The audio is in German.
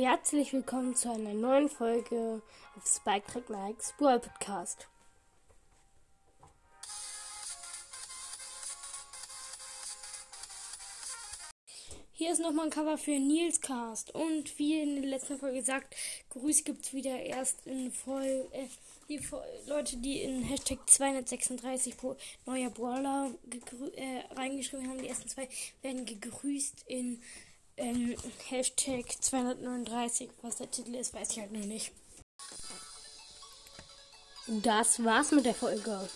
Herzlich willkommen zu einer neuen Folge auf Spike Track Nikes Brawl Podcast. Hier ist nochmal ein Cover für Nils Cast. Und wie in der letzten Folge gesagt, Grüß gibt es wieder erst in voll. Äh, die Leute, die in Hashtag 236 pro neuer Brawler äh, reingeschrieben haben, die ersten zwei, werden gegrüßt in ähm, Hashtag 239. Was der Titel ist, weiß ich halt noch nicht. Das war's mit der Folge.